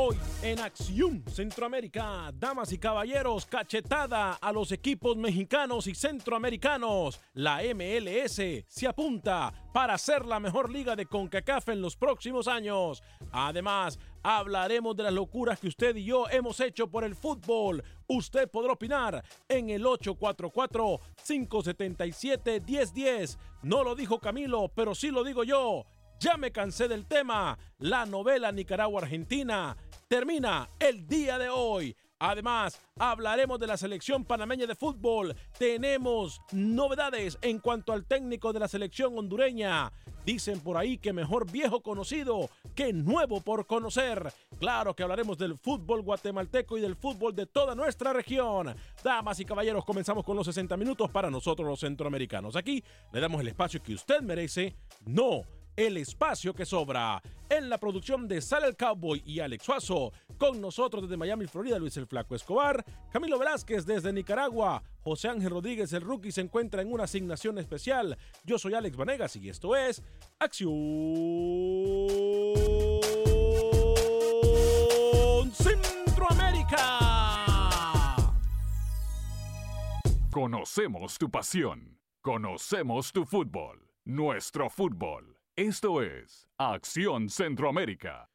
Hoy en Acción Centroamérica, damas y caballeros, cachetada a los equipos mexicanos y centroamericanos. La MLS se apunta para ser la mejor liga de CONCACAF en los próximos años. Además, hablaremos de las locuras que usted y yo hemos hecho por el fútbol. Usted podrá opinar en el 844-577-1010. No lo dijo Camilo, pero sí lo digo yo. Ya me cansé del tema. La novela Nicaragua-Argentina termina el día de hoy. Además, hablaremos de la selección panameña de fútbol. Tenemos novedades en cuanto al técnico de la selección hondureña. Dicen por ahí que mejor viejo conocido que nuevo por conocer. Claro que hablaremos del fútbol guatemalteco y del fútbol de toda nuestra región. Damas y caballeros, comenzamos con los 60 minutos para nosotros los centroamericanos. Aquí le damos el espacio que usted merece. No el espacio que sobra. En la producción de Sale el Cowboy y Alex Suazo, con nosotros desde Miami, Florida, Luis el Flaco Escobar, Camilo Velázquez desde Nicaragua, José Ángel Rodríguez, el rookie, se encuentra en una asignación especial. Yo soy Alex Vanegas y esto es Acción Centroamérica. Conocemos tu pasión. Conocemos tu fútbol. Nuestro fútbol. Esto es Acción Centroamérica.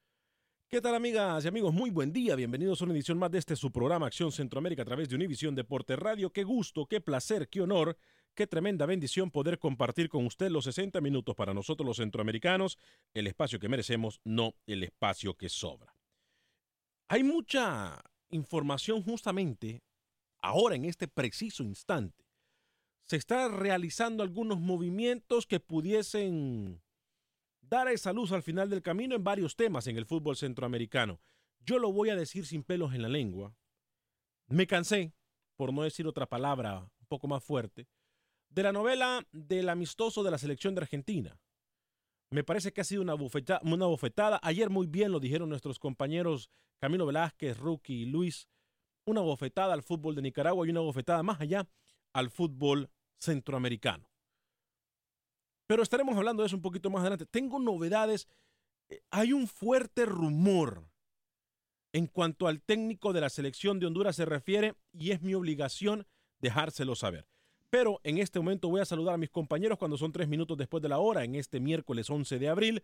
¿Qué tal amigas y amigos? Muy buen día, bienvenidos a una edición más de este su programa Acción Centroamérica a través de Univisión Deporte Radio. Qué gusto, qué placer, qué honor, qué tremenda bendición poder compartir con usted los 60 minutos para nosotros los centroamericanos, el espacio que merecemos, no el espacio que sobra. Hay mucha información justamente ahora en este preciso instante. Se están realizando algunos movimientos que pudiesen dar esa luz al final del camino en varios temas en el fútbol centroamericano. Yo lo voy a decir sin pelos en la lengua. Me cansé, por no decir otra palabra un poco más fuerte, de la novela del amistoso de la selección de Argentina. Me parece que ha sido una bofetada. Ayer muy bien lo dijeron nuestros compañeros Camilo Velázquez, Rookie y Luis. Una bofetada al fútbol de Nicaragua y una bofetada más allá al fútbol centroamericano. Pero estaremos hablando de eso un poquito más adelante. Tengo novedades. Eh, Hay un fuerte rumor en cuanto al técnico de la selección de Honduras se refiere y es mi obligación dejárselo saber. Pero en este momento voy a saludar a mis compañeros cuando son tres minutos después de la hora, en este miércoles 11 de abril,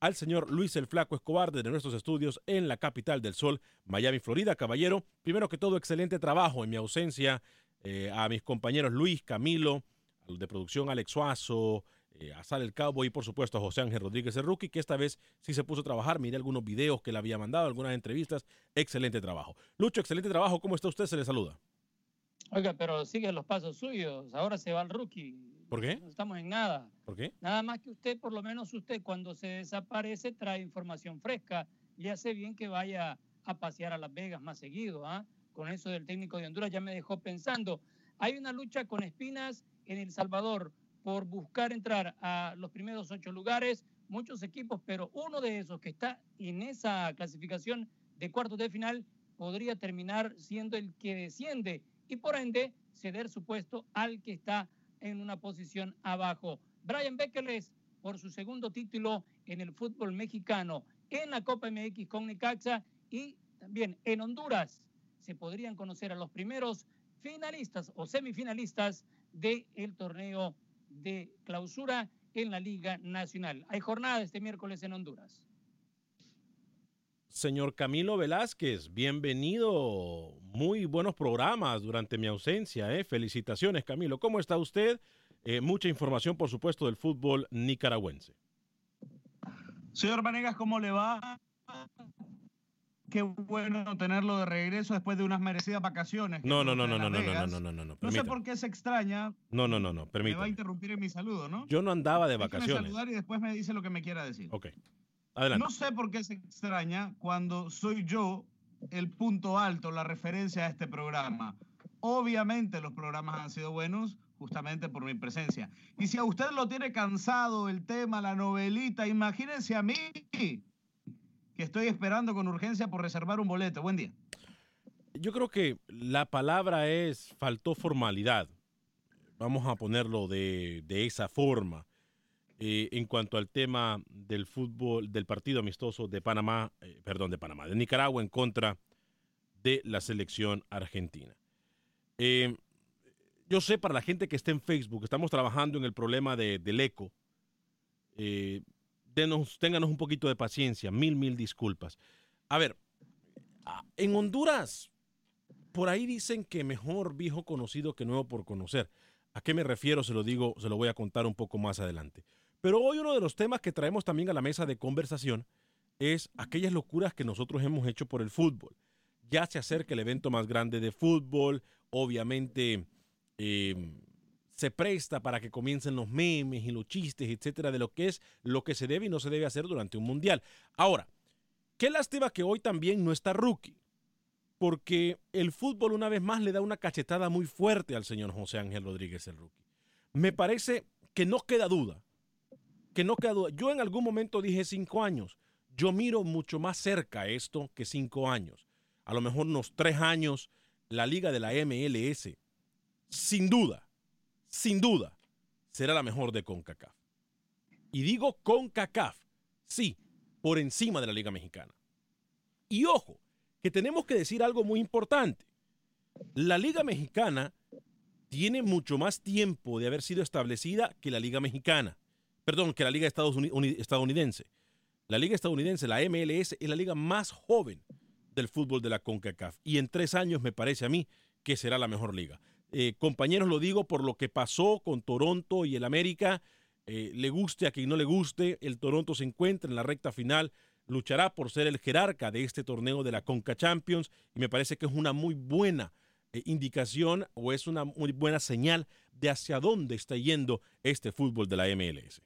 al señor Luis el Flaco Escobar desde nuestros estudios en la capital del sol, Miami, Florida. Caballero, primero que todo, excelente trabajo en mi ausencia. eh, a mis compañeros Luis, Camilo, de producción Alex Suazo, eh, a Sal el Cowboy y por supuesto a José Ángel Rodríguez el Rookie, que esta vez sí se puso a trabajar. Miré algunos videos que le había mandado, algunas entrevistas. Excelente trabajo. Lucho, excelente trabajo. ¿Cómo está usted? Se le saluda. Oiga, pero sigue los pasos suyos. Ahora se va el rookie. ¿Por qué? No estamos en nada. ¿Por qué? Nada más que usted, por lo menos usted, cuando se desaparece, trae información fresca y hace bien que vaya a pasear a Las Vegas más seguido. ¿ah? Con eso del técnico de Honduras ya me dejó pensando. Hay una lucha con espinas en El Salvador por buscar entrar a los primeros ocho lugares, muchos equipos, pero uno de esos que está en esa clasificación de cuartos de final podría terminar siendo el que desciende y por ende ceder su puesto al que está en una posición abajo. Brian Beckeles por su segundo título en el fútbol mexicano en la Copa MX con Necaxa y también en Honduras se podrían conocer a los primeros finalistas o semifinalistas del el torneo de clausura en la Liga Nacional. Hay jornada este miércoles en Honduras. Señor Camilo Velázquez, bienvenido. Muy buenos programas durante mi ausencia. ¿eh? Felicitaciones, Camilo. ¿Cómo está usted? Eh, mucha información, por supuesto, del fútbol nicaragüense. Señor Vanegas, ¿cómo le va? Qué bueno tenerlo de regreso después de unas merecidas vacaciones. No, no, no, no, no, no, no, no, no, no, no. No sé por qué se extraña. No, no, no, no, permítame. Me va a interrumpir en mi saludo, ¿no? Yo no andaba de vacaciones. saludar y después me dice lo que me quiera decir. Ok. Adelante. No sé por qué se extraña cuando soy yo el punto alto, la referencia a este programa. Obviamente los programas han sido buenos justamente por mi presencia. Y si a usted lo tiene cansado el tema, la novelita, imagínense a mí que estoy esperando con urgencia por reservar un boleto. Buen día. Yo creo que la palabra es faltó formalidad. Vamos a ponerlo de, esa forma. Eh, en cuanto al tema del fútbol, del partido amistoso de Panamá, eh, perdón, de Panamá, de Nicaragua en contra de la selección argentina. Eh, yo sé para la gente que está en Facebook, estamos trabajando en el problema del eco denos, ténganos un poquito de paciencia, mil, mil disculpas. A ver, en Honduras, por ahí dicen que mejor viejo conocido que nuevo por conocer. ¿A qué me refiero? Se lo digo, se lo voy a contar un poco más adelante. Pero hoy uno de los temas que traemos también a la mesa de conversación es aquellas locuras que nosotros hemos hecho por el fútbol. Ya se acerca el evento más grande de fútbol, obviamente eh, se presta para que comiencen los memes y los chistes, etcétera, de lo que es lo que se debe y no se debe hacer durante un mundial. Ahora, qué lástima que hoy también no está Rookie, porque el fútbol una vez más le da una cachetada muy fuerte al señor José Ángel Rodríguez, el Rookie. Me parece que no queda duda, que no queda duda. Yo en algún momento dije cinco años. Yo miro mucho más cerca esto que cinco años. A lo mejor unos tres años, la liga de la MLS, sin duda, sin duda, será la mejor de CONCACAF. Y digo CONCACAF, sí, por encima de la Liga Mexicana. Y ojo, que tenemos que decir algo muy importante. La Liga Mexicana tiene mucho más tiempo de haber sido establecida que la Liga Mexicana. Perdón, que la Liga estadounidense. La Liga estadounidense, la MLS, es la liga más joven del fútbol de la CONCACAF. Y en tres años me parece a mí que será la mejor liga. Eh, compañeros, lo digo por lo que pasó con Toronto y el América. Eh, le guste a quien no le guste, el Toronto se encuentra en la recta final, luchará por ser el jerarca de este torneo de la Conca Champions y me parece que es una muy buena eh, indicación o es una muy buena señal de hacia dónde está yendo este fútbol de la MLS.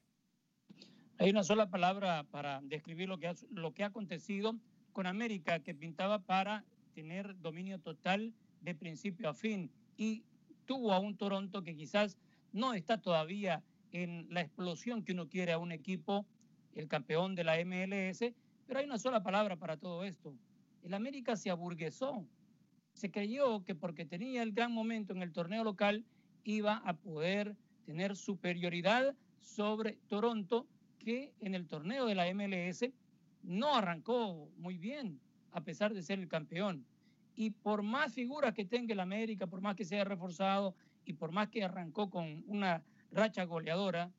Hay una sola palabra para describir lo que ha, lo que ha acontecido con América, que pintaba para tener dominio total de principio a fin. Y tuvo a un Toronto que quizás no está todavía en la explosión que uno quiere a un equipo, el campeón de la MLS, pero hay una sola palabra para todo esto. El América se aburguesó, se creyó que porque tenía el gran momento en el torneo local iba a poder tener superioridad sobre Toronto, que en el torneo de la MLS no arrancó muy bien, a pesar de ser el campeón. Y por más figuras que tenga el América, por más que sea reforzado y por más que arrancó con una racha goleadora,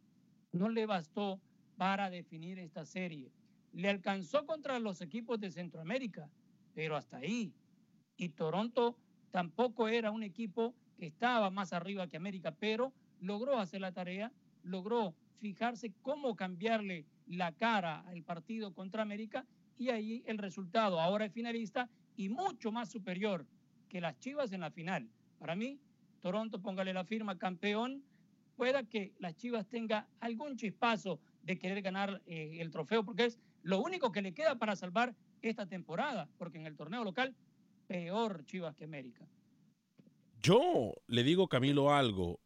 no le bastó para definir esta serie. Le alcanzó contra los equipos de Centroamérica, pero hasta ahí. Y Toronto tampoco era un equipo que estaba más arriba que América, pero logró hacer la tarea, logró fijarse cómo cambiarle la cara al partido contra América y ahí el resultado ahora es finalista y mucho más superior que las Chivas en la final. Para mí, Toronto, póngale la firma campeón, pueda que las Chivas tenga algún chispazo de querer ganar eh, el trofeo, porque es lo único que le queda para salvar esta temporada, porque en el torneo local, peor Chivas que América. Yo le digo, Camilo, algo.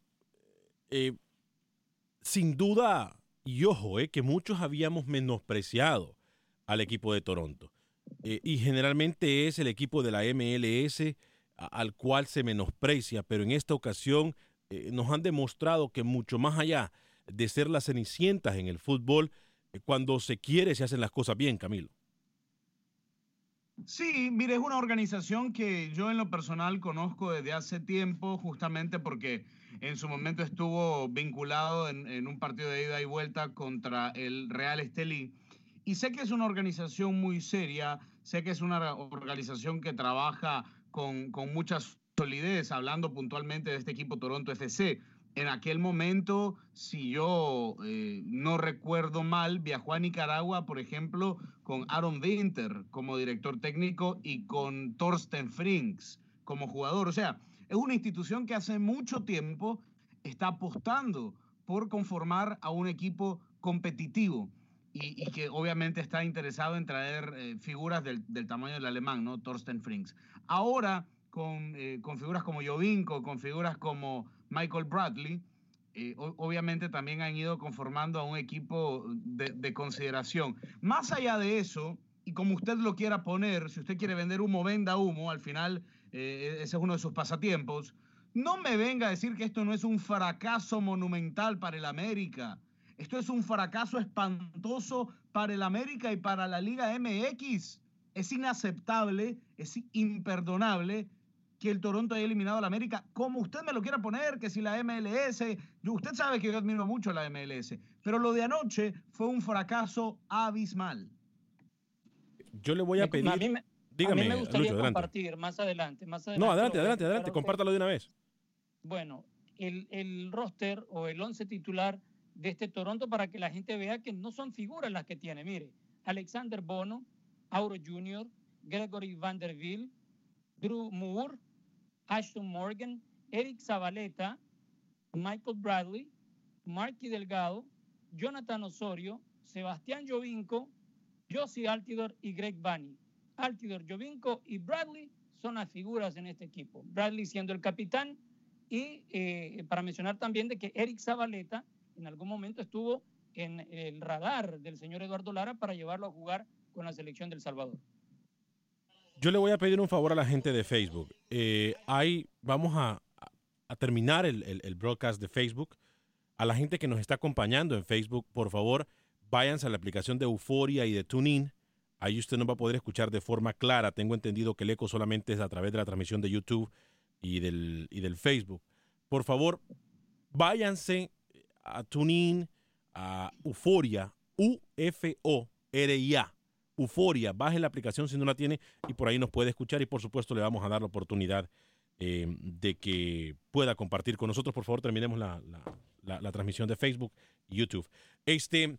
eh, sin duda, y ojo, eh, que muchos habíamos menospreciado al equipo de Toronto. Eh, y generalmente es el equipo de la MLS al cual se menosprecia, pero en esta ocasión nos han demostrado que mucho más allá de ser las cenicientas en el fútbol, cuando se quiere se hacen las cosas bien, Camilo. Sí, mire, es una organización que yo en lo personal conozco desde hace tiempo, justamente porque en su momento estuvo vinculado en, un partido de ida y vuelta contra el Real Estelí. Y sé que es una organización muy seria, sé que es una organización que trabaja con, con mucha solidez, hablando puntualmente de este equipo Toronto FC en aquel momento, si yo eh, no recuerdo mal, viajó a Nicaragua, por ejemplo, con Aaron Winter como director técnico y con Thorsten Frings como jugador. O sea, es una institución que hace mucho tiempo está apostando por conformar a un equipo competitivo y, que obviamente está interesado en traer eh, figuras del, tamaño del alemán, ¿no? Thorsten Frings. Ahora, con, eh, con figuras como Jovinko, con figuras como Michael Bradley, eh, obviamente también han ido conformando a un equipo de, consideración. Más allá de eso, y como usted lo quiera poner, si usted quiere vender humo, venda humo, al final eh, ese es uno de sus pasatiempos, no me venga a decir que esto no es un fracaso monumental para el América. Esto es un fracaso espantoso para el América y para la Liga MX. Es inaceptable, es imperdonable que el Toronto haya eliminado a la América, como usted me lo quiera poner, que si la MLS, usted sabe que yo admiro mucho a la MLS, pero lo de anoche fue un fracaso abismal. Yo le voy a pedir... A mí me, dígame, me gustaría compartir más adelante, más adelante. No, adelante, adelante, adelante, compártalo de una vez. Bueno, el, el roster o el once titular de este Toronto para que la gente vea que no son figuras las que tiene. Mire, Alexander Bono, Auro Jr., Gregory Vanderbilt, Drew Moore, Ashton Morgan, Eric Zabaleta, Michael Bradley, Marky Delgado, Jonathan Osorio, Sebastián Jovinco, Josie Altidor y Greg Bunny. Altidor, Jovinco y Bradley son las figuras en este equipo. Bradley siendo el capitán y eh, para mencionar también de que Eric Zabaleta en algún momento estuvo en el radar del señor Eduardo Lara para llevarlo a jugar con la selección del Salvador. Yo le voy a pedir un favor a la gente de Facebook. Eh, vamos a, terminar el, broadcast de Facebook. A la gente que nos está acompañando en Facebook, por favor, váyanse a la aplicación de Euforia y de TuneIn. Ahí usted no va a poder escuchar de forma clara. Tengo entendido que el eco solamente es a través de la transmisión de YouTube y del, y del Facebook. Por favor, váyanse a TuneIn, a Euforia, U-F-O-R-I-A Euforia. Baje la aplicación si no la tiene y por ahí nos puede escuchar y por supuesto le vamos a dar la oportunidad eh, de que pueda compartir con nosotros. Por favor, terminemos la, transmisión de Facebook y YouTube. Este,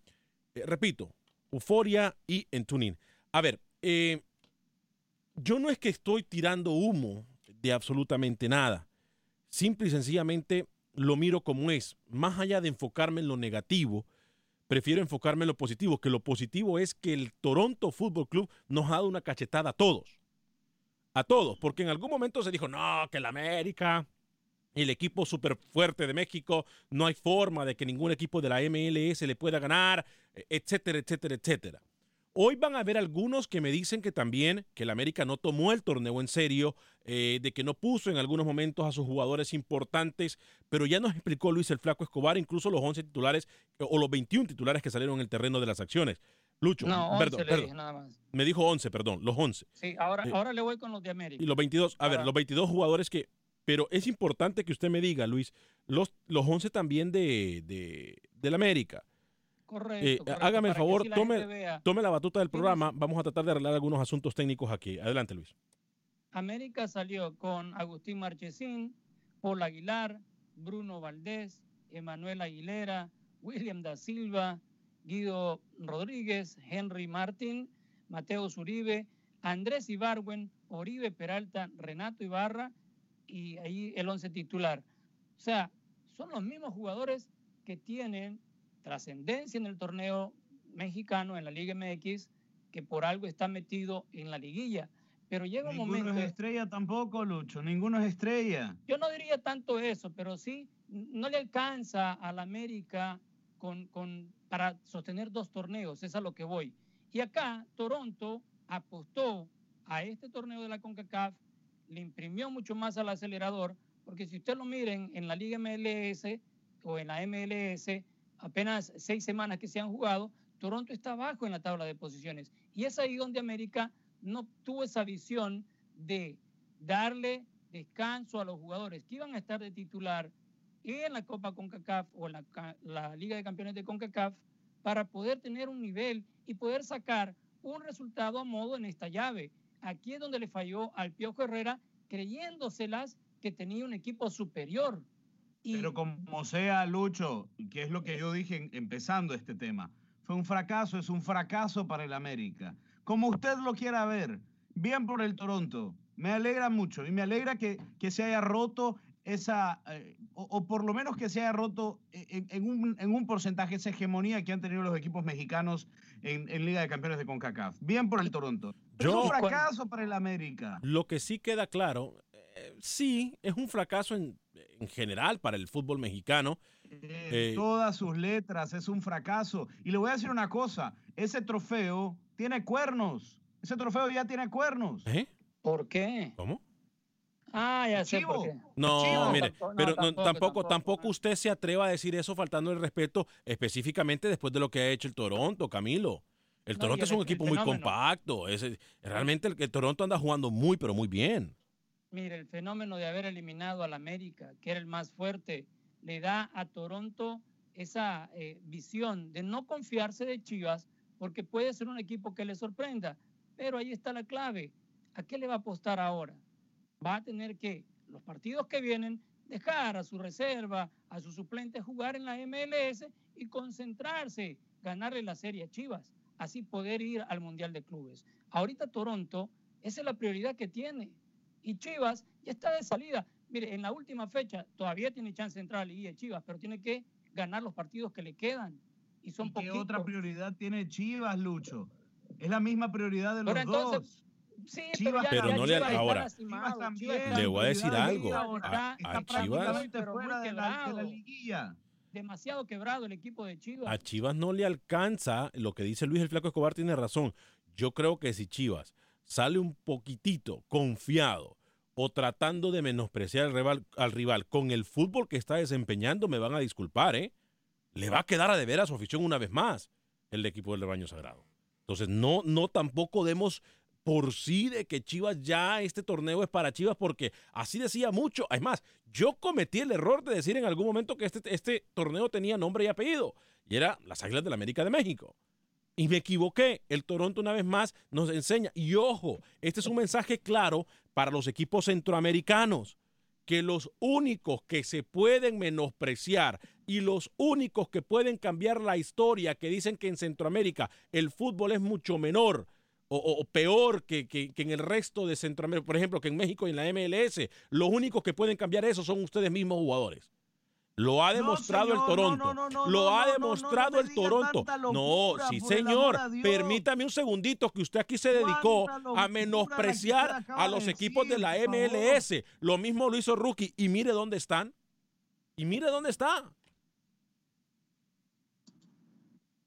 eh, repito, Euforia y en Tuning. A ver, eh, yo no es que estoy tirando humo de absolutamente nada. Simple y sencillamente lo miro como es. Más allá de enfocarme en lo negativo, prefiero enfocarme en lo positivo, que lo positivo es que el Toronto Football Club nos ha dado una cachetada a todos. A todos, porque en algún momento se dijo, no, que el América, el equipo súper fuerte de México, no hay forma de que ningún equipo de la MLS le pueda ganar, etcétera, etcétera, etcétera. Hoy van a haber algunos que me dicen que también que el América no tomó el torneo en serio, eh, de que no puso en algunos momentos a sus jugadores importantes, pero ya nos explicó Luis el Flaco Escobar, incluso los 11 titulares o los 21 titulares que salieron en el terreno de las acciones. Lucho, no, perdón, perdón. nada más. me dijo 11, perdón, los 11. Sí, ahora, eh, ahora le voy con los de América. Y los 22, a ver, los 22 jugadores que, pero es importante que usted me diga, Luis, los, los 11 también de, de, del América. Correcto, eh, hágame el favor, tome, tome la batuta del programa. Vamos a tratar de arreglar algunos asuntos técnicos aquí. Adelante, Luis. América salió con Agustín Marchesín, Paul Aguilar, Bruno Valdés, Emanuel Aguilera, William da Silva, Guido Rodríguez, Henry Martín, Mateo Zuribe, Andrés Ibarwen, Oribe Peralta, Renato Ibarra y ahí el once titular. O sea, son los mismos jugadores que tienen trascendencia en el torneo mexicano, en la Liga MX, que por algo está metido en la liguilla. Pero llega un Ninguno momento. es estrella tampoco, Lucho. Ninguno es estrella. Yo no diría tanto eso, pero sí, no le alcanza a la América con, con, para sostener dos torneos, es a lo que voy. Y acá Toronto apostó a este torneo de la CONCACAF, le imprimió mucho más al acelerador, porque si usted lo miren en la Liga MLS o en la MLS, apenas seis semanas que se han jugado, Toronto está abajo en la tabla de posiciones. Y es ahí donde América no tuvo esa visión de darle descanso a los jugadores que iban a estar de titular en la Copa CONCACAF o en la, Liga de Campeones de CONCACAF para poder tener un nivel y poder sacar un resultado a modo en esta llave. Aquí es donde le falló al Piojo Herrera creyéndoselas que tenía un equipo superior. Y... Pero como sea, Lucho, que es lo que yo dije empezando este tema, fue un fracaso, es un fracaso para el América. Como usted lo quiera ver, bien por el Toronto. Me alegra mucho y me alegra que, que se haya roto esa, eh, o, o, por lo menos que se haya roto en, en, un, en, un, porcentaje esa hegemonía que han tenido los equipos mexicanos en, en Liga de Campeones de CONCACAF. Bien por el Toronto. Yo, es un fracaso para el América. Lo que sí queda claro, eh, sí, es un fracaso en, en, general para el fútbol mexicano. Eh, todas sus letras, es un fracaso. Y le voy a decir una cosa, ese trofeo tiene cuernos. Ese trofeo ya tiene cuernos. ¿Eh? ¿Por qué? ¿Cómo? Ah, ya sé por qué. No, Chivo. mire, No, pero no, tampoco, tampoco, tampoco, tampoco no. usted se atreva a decir eso faltando el respeto específicamente después de lo que ha hecho el Toronto, Camilo. El No, Toronto es un el equipo muy compacto. Es, realmente el, el Toronto anda jugando muy, pero muy bien. Mire, el fenómeno de haber eliminado al América, que era el más fuerte, le da a Toronto esa eh, visión de no confiarse de Chivas, porque puede ser un equipo que le sorprenda. Pero ahí está la clave. ¿A qué le va a apostar ahora? Va a tener que, los partidos que vienen, dejar a su reserva, a sus suplentes jugar en la MLS y concentrarse, ganarle la serie a Chivas, así poder ir al Mundial de Clubes. Ahorita Toronto, esa es la prioridad que tiene. Y Chivas ya está de salida. Mire, en la última fecha todavía tiene chance de entrar a la Liguilla de Chivas, pero tiene que ganar los partidos que le quedan. Y son ¿Y ¿Qué poquitos. otra prioridad tiene Chivas, Lucho? Es la misma prioridad de los Pero entonces, dos. Sí, Chivas- pero, ya, Pero ya no le- ahora, Le voy a decir algo. Liga ahora. A- Chivas- Pero fuera de la, de la quebrado. liguilla. demasiado quebrado el equipo de Chivas. A Chivas no le alcanza, lo que dice Luis el Flaco Escobar tiene razón. Yo creo que si Chivas sale un poquitito confiado o tratando de menospreciar al rival, al rival con el fútbol que está desempeñando, me van a disculpar, ¿eh? Le va a quedar a deber a su afición una vez más el equipo del rebaño sagrado. Entonces, no, no tampoco demos por sí de que Chivas ya este torneo es para Chivas porque así decía mucho. Además, yo cometí el error de decir en algún momento que este, este torneo tenía nombre y apellido y era las Águilas del la América de México. Y me equivoqué. El Toronto una vez más nos enseña. Y ojo, este es un mensaje claro para los equipos centroamericanos, que los únicos que se pueden menospreciar y los únicos que pueden cambiar la historia, que dicen que en Centroamérica el fútbol es mucho menor o, peor que, que- que en el resto de Centroamérica, por ejemplo, que en México y en la MLS, los únicos que pueden cambiar eso son ustedes mismos jugadores. Lo ha No, demostrado señor, el Toronto. no, no, lo ha demostrado el Toronto. No, sí, señor. Permítame un segundito que usted aquí se dedicó a menospreciar a los de equipos de la. MLS. Lo mismo lo hizo Rookie. Y mire dónde están. Y mire dónde está.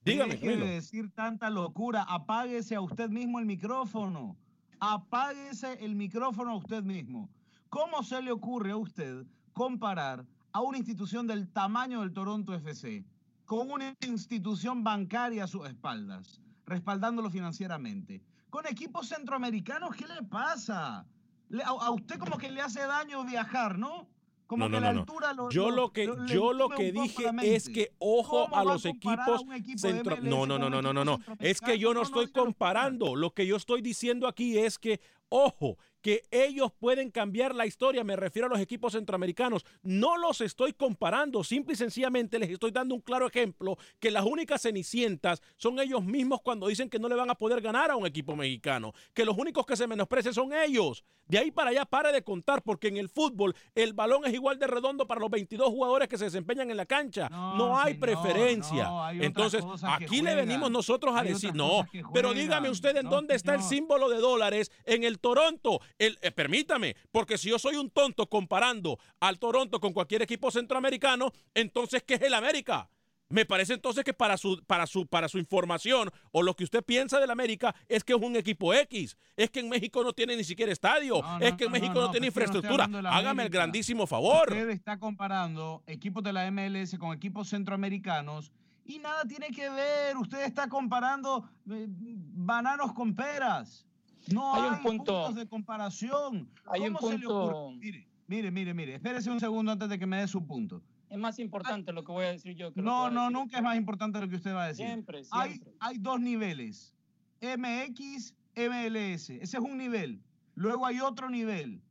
Dígame, Deje de decir tanta locura. Apáguese a usted mismo el micrófono. Apáguese el micrófono a usted mismo. ¿Cómo se le ocurre a usted comparar a una institución del tamaño del Toronto FC con una institución bancaria a sus espaldas, respaldándolo financieramente? Con equipos centroamericanos, ¿qué le pasa? Le- a, a usted como que le hace daño viajar, ¿no? Como No, que no, la altura lo- Yo lo- que, lo- yo lo que dije es que ojo ¿Cómo a los a equipos equipo centro. MLS No, no, no, no, no, no. Es que yo no estoy comparando. Lo que yo estoy diciendo aquí es que, ojo, que ellos pueden cambiar la historia. Me refiero a los equipos centroamericanos. No los estoy comparando. Simple y sencillamente les estoy dando un claro ejemplo que las únicas cenicientas son ellos mismos cuando dicen que no le van a poder ganar a un equipo mexicano. Que los únicos que se menosprecian son ellos. De ahí para allá pare de contar porque en el fútbol el balón es igual de redondo para los 22 jugadores que se desempeñan en la cancha. No, No, hay señor, preferencia. no, hay otras Entonces, aquí le venimos nosotros a Hay decir, no, pero dígame usted en No, dónde está el símbolo de dólares en el Toronto. El, eh, permítame, porque si yo soy un tonto comparando al Toronto con cualquier equipo centroamericano, entonces, ¿qué es el América? Me parece entonces que para su, para, su, para su información o lo que usted piensa del América es que es un equipo X. Es que en México no tiene ni siquiera estadio. es que en México no, tiene infraestructura. Hágame el grandísimo favor. Usted está comparando equipos de la MLS con equipos centroamericanos y nada tiene que ver. Usted está comparando eh, bananos con peras. No hay, un punto, puntos de comparación. Hay un punto. Mire, mire, mire, mire. Espérese un segundo antes de que me dé su punto. Es más importante lo que voy a decir yo. no, no, nunca es más importante lo que usted va a decir. Siempre, siempre. Hay, hay dos niveles. MX, MLS. Ese es un nivel. Luego hay otro nivel.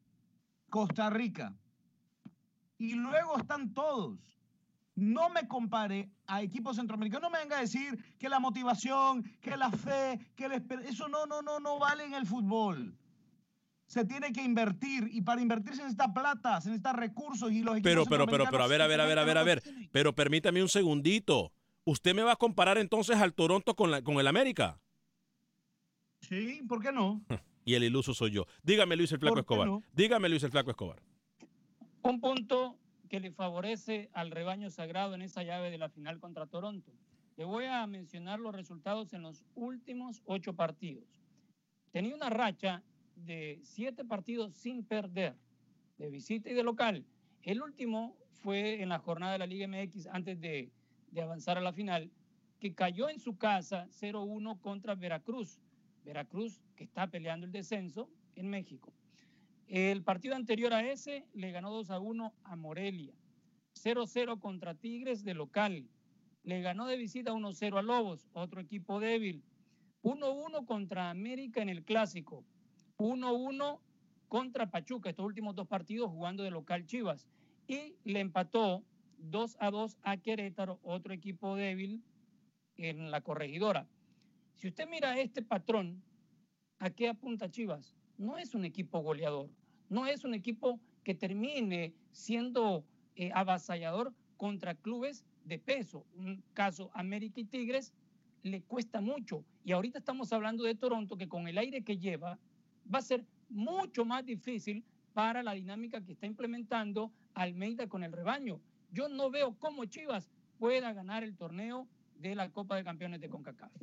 Costa Rica. Y luego están todos. No me compare a equipos centroamericanos. No me venga a decir que la motivación, que la fe, que el Eso no, no, no, no vale en el fútbol se tiene que invertir y para invertir se necesita plata, se necesita recursos y los Pero, pero, pero, pero, a ver, a ver, a ver, a ver, a ver. Pero permítame un segundito. ¿Usted me va a comparar entonces al Toronto con, la, con el América? Sí, ¿por qué no? Y el iluso soy yo. Dígame, Luis el Flaco Escobar. Dígame, Luis el Flaco Escobar. Un punto que le favorece al rebaño sagrado en esa llave de la final contra Toronto. Le voy a mencionar los resultados en los últimos ocho partidos. Tenía una racha de siete partidos sin perder, de visita y de local. El último fue en la jornada de la Liga MX antes de, de avanzar a la final, que cayó en su casa 0-1 contra Veracruz. Veracruz que está peleando el descenso en México. El partido anterior a ese le ganó 2 1 a Morelia. 0-0 contra Tigres de local. Le ganó de visita 1-0 a Lobos, otro equipo débil. 1-1 contra América en el clásico. 1-1 contra Pachuca, estos últimos dos partidos jugando de local Chivas. Y le empató 2 a 2 a Querétaro, otro equipo débil en la corregidora. Si usted mira este patrón, ¿a qué apunta Chivas? No es un equipo goleador, no es un equipo que termine siendo eh, avasallador contra clubes de peso. Un caso América y Tigres le cuesta mucho. Y ahorita estamos hablando de Toronto, que con el aire que lleva, va a ser mucho más difícil para la dinámica que está implementando Almeida con el rebaño. Yo no veo cómo Chivas pueda ganar el torneo de la Copa de Campeones de CONCACAF.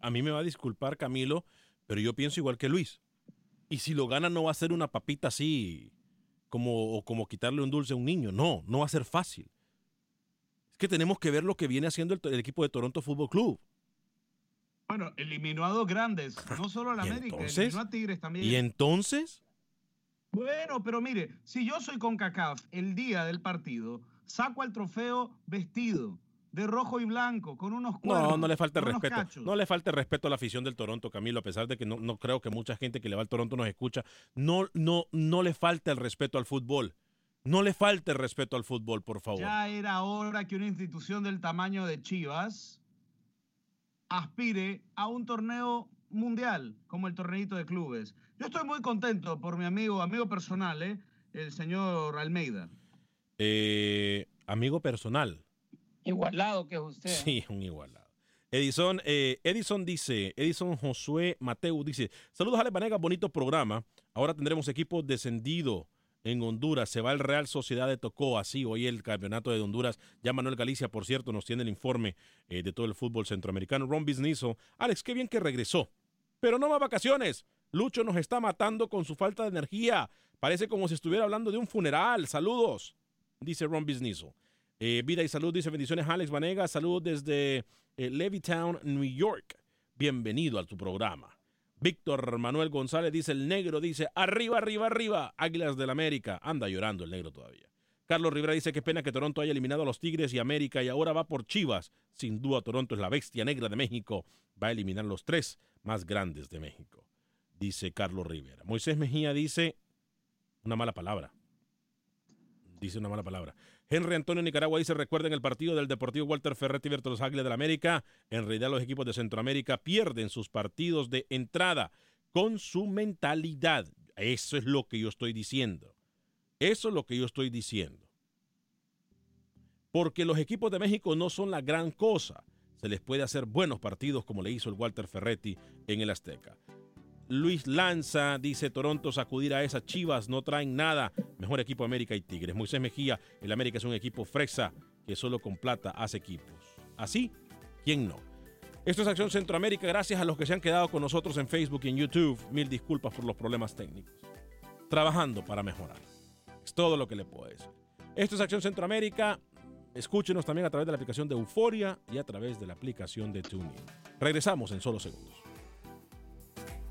A mí me va a disculpar Camilo, pero yo pienso igual que Luis. Y si lo gana no va a ser una papita así como, como quitarle un dulce a un niño. No, no va a ser fácil. Es que tenemos que ver lo que viene haciendo el equipo de Toronto Fútbol Club. Bueno, eliminó a dos grandes, no solo a la América, eliminó a Tigres también. ¿Y entonces? Bueno, pero mire, si yo soy con CACAF el día del partido, saco el trofeo vestido de rojo y blanco, con unos cuernos, No, no le falta respeto. No le falta respeto a la afición del Toronto, Camilo, a pesar de que no, no, creo que mucha gente que le va al Toronto nos escucha. No, no, no le falta el respeto al fútbol. No le falta el respeto al fútbol, por favor. Ya era hora que una institución del tamaño de Chivas aspire a un torneo mundial como el torneito de clubes. Yo estoy muy contento por mi amigo, amigo personal, ¿eh? el señor Almeida. Eh, amigo personal. Igualado que usted. Sí, un igualado. Edison, eh, Edison dice, Edison Josué Mateu dice, saludos a Banega, bonito programa. Ahora tendremos equipo descendido en Honduras. Se va el Real Sociedad de Tocó, así hoy el campeonato de Honduras. Ya Manuel Galicia, por cierto, nos tiene el informe eh, de todo el fútbol centroamericano. Ron Bisnizo. Alex, qué bien que regresó. Pero no más vacaciones. Lucho nos está matando con su falta de energía. Parece como si estuviera hablando de un funeral. Saludos, dice Ron Bisnizo. Eh, vida y salud, dice bendiciones Alex Vanega. Saludos desde eh, Levittown, New York. Bienvenido a tu programa. Víctor Manuel González dice, el negro dice, arriba, arriba, arriba, Águilas del América. Anda llorando el negro todavía. Carlos Rivera dice que pena que Toronto haya eliminado a los Tigres y América y ahora va por Chivas. Sin duda Toronto es la bestia negra de México. Va a eliminar los tres más grandes de México. Dice Carlos Rivera. Moisés Mejía dice una mala palabra. Dice una mala palabra. Henry Antonio Nicaragua dice, recuerden el partido del Deportivo Walter Ferretti versus los Águilas del América. En realidad los equipos de Centroamérica pierden sus partidos de entrada con su mentalidad. Eso es lo que yo estoy diciendo. Eso es lo que yo estoy diciendo. Porque los equipos de México no son la gran cosa. Se les puede hacer buenos partidos como le hizo el Walter Ferretti en el Azteca. Luis Lanza dice Toronto sacudir a esas chivas, no traen nada. Mejor equipo América y Tigres. Moisés Mejía, el América es un equipo fresa que solo con plata hace equipos. Así, ¿quién no? Esto es Acción Centroamérica. Gracias a los que se han quedado con nosotros en Facebook y en YouTube. Mil disculpas por los problemas técnicos. Trabajando para mejorar. Es todo lo que le puedo decir. Esto es Acción Centroamérica. Escúchenos también a través de la aplicación de Euforia y a través de la aplicación de TuneIn. Regresamos en solo segundos.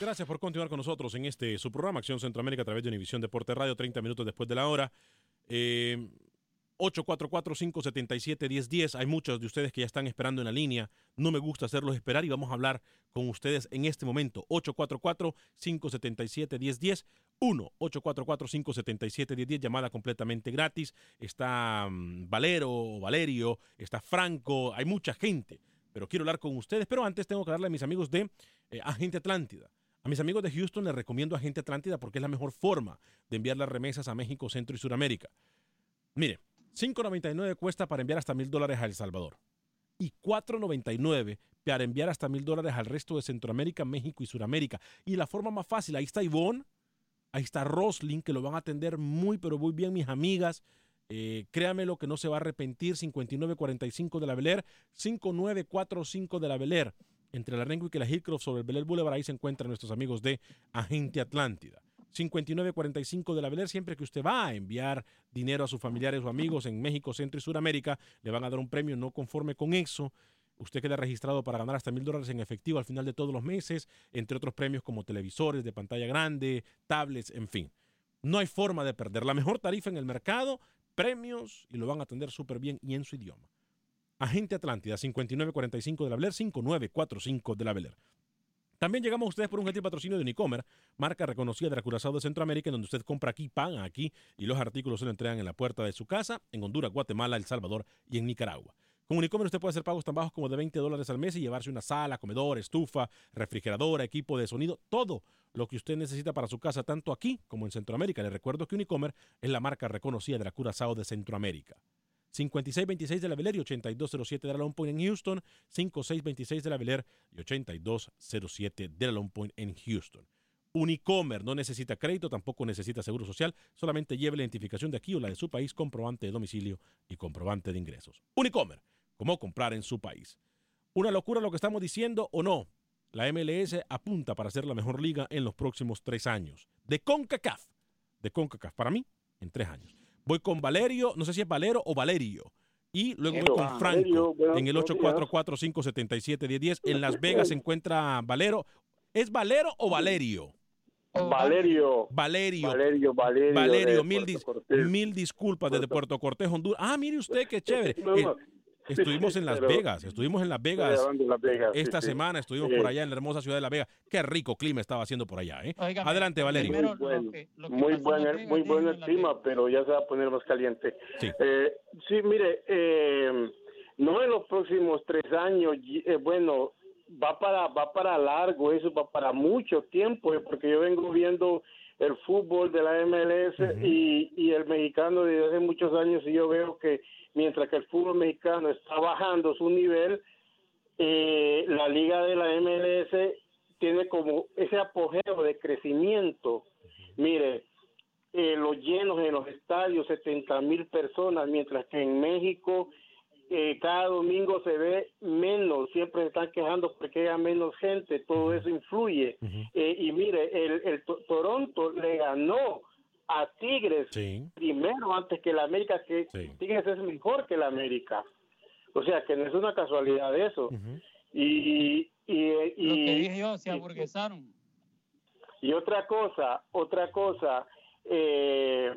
Gracias por continuar con nosotros en este su programa Acción Centroamérica a través de Univisión Deporte Radio, 30 minutos después de la hora. Eh, 844-577-1010. Hay muchos de ustedes que ya están esperando en la línea. No me gusta hacerlos esperar y vamos a hablar con ustedes en este momento. 844-577-1010. 1-844-577-1010. Llamada completamente gratis. Está um, Valero, Valerio, está Franco. Hay mucha gente. Pero quiero hablar con ustedes. Pero antes tengo que darle a mis amigos de eh, Agente Atlántida. A mis amigos de Houston les recomiendo Agente Atlántida porque es la mejor forma de enviar las remesas a México, Centro y Suramérica. Mire, 5.99 cuesta para enviar hasta mil dólares a El Salvador. Y 4.99 para enviar hasta mil dólares al resto de Centroamérica, México y Suramérica. Y la forma más fácil, ahí está Ivonne, ahí está Roslin, que lo van a atender muy, pero muy bien mis amigas. Eh, créame lo que no se va a arrepentir. 5945 de la Bel 5945 de la Bel Entre la Renwick y la Hillcroft sobre el Bel Boulevard, ahí se encuentran nuestros amigos de Agente Atlántida. 5945 de la Bel siempre que usted va a enviar dinero a sus familiares o amigos en México, Centro y Suramérica, le van a dar un premio no conforme con eso. Usted queda registrado para ganar hasta mil dólares en efectivo al final de todos los meses, entre otros premios como televisores de pantalla grande, tablets, en fin. No hay forma de perder. La mejor tarifa en el mercado, premios y lo van a atender súper bien y en su idioma. Agente Atlántida, 5945 de la Bel 5945 de la Bel también llegamos a ustedes por un gentil patrocinio de Unicomer, marca reconocida de la Curazao de Centroamérica, en donde usted compra aquí, paga aquí y los artículos se lo entregan en la puerta de su casa, en Honduras, Guatemala, El Salvador y en Nicaragua. Con Unicomer usted puede hacer pagos tan bajos como de 20 dólares al mes y llevarse una sala, comedor, estufa, refrigeradora, equipo de sonido, todo lo que usted necesita para su casa, tanto aquí como en Centroamérica. Le recuerdo que Unicomer es la marca reconocida de la Curazao de Centroamérica. 5626 de la Beler y 8207 de la Long Point en Houston, 5626 de la Beler y 8207 de la Long Point en Houston. Unicomer no necesita crédito, tampoco necesita seguro social, solamente lleve la identificación de aquí o la de su país, comprobante de domicilio y comprobante de ingresos. Unicomer, ¿cómo comprar en su país? ¿Una locura lo que estamos diciendo o no? La MLS apunta para ser la mejor liga en los próximos tres años. De CONCACAF. De CONCACAF, para mí, en tres años. Voy con Valerio, no sé si es Valero o Valerio. Y luego voy con Franco en el 844-577-1010. En Las Vegas se encuentra Valero. ¿Es Valero o Valerio? Valerio. Valerio. Valerio, Valerio. Valerio, mil, mil, disculpas desde Puerto Cortés, Honduras. Ah, mire usted qué chévere. Estuvimos en Las Vegas, estuvimos en Las Vegas, esta semana, estuvimos por allá en la hermosa ciudad de Las Vegas. Qué rico clima estaba haciendo por allá. ¿eh? Adelante, Valerio. Muy, bueno, muy, buen, muy buen el clima, pero ya se va a poner más caliente. Sí, eh, sí mire, eh, no en los próximos tres años, eh, bueno, va para, va para largo, eso va para mucho tiempo, eh, porque yo vengo viendo el fútbol de la MLS y, y el mexicano desde hace muchos años y yo veo que mientras que el fútbol mexicano está bajando su nivel, eh, la liga de la MLS tiene como ese apogeo de crecimiento. Mire, eh, los llenos en los estadios, 70 mil personas, mientras que en México eh, cada domingo se ve menos, siempre se están quejando porque haya menos gente, todo eso influye. y mire, el, el Toronto le ganó a Tigres primero antes que la América, que Tigres es mejor que la América. O sea, que no es una casualidad eso. y, y, y, Lo que dije yo, se aburguesaron. Y otra cosa, otra cosa, eh,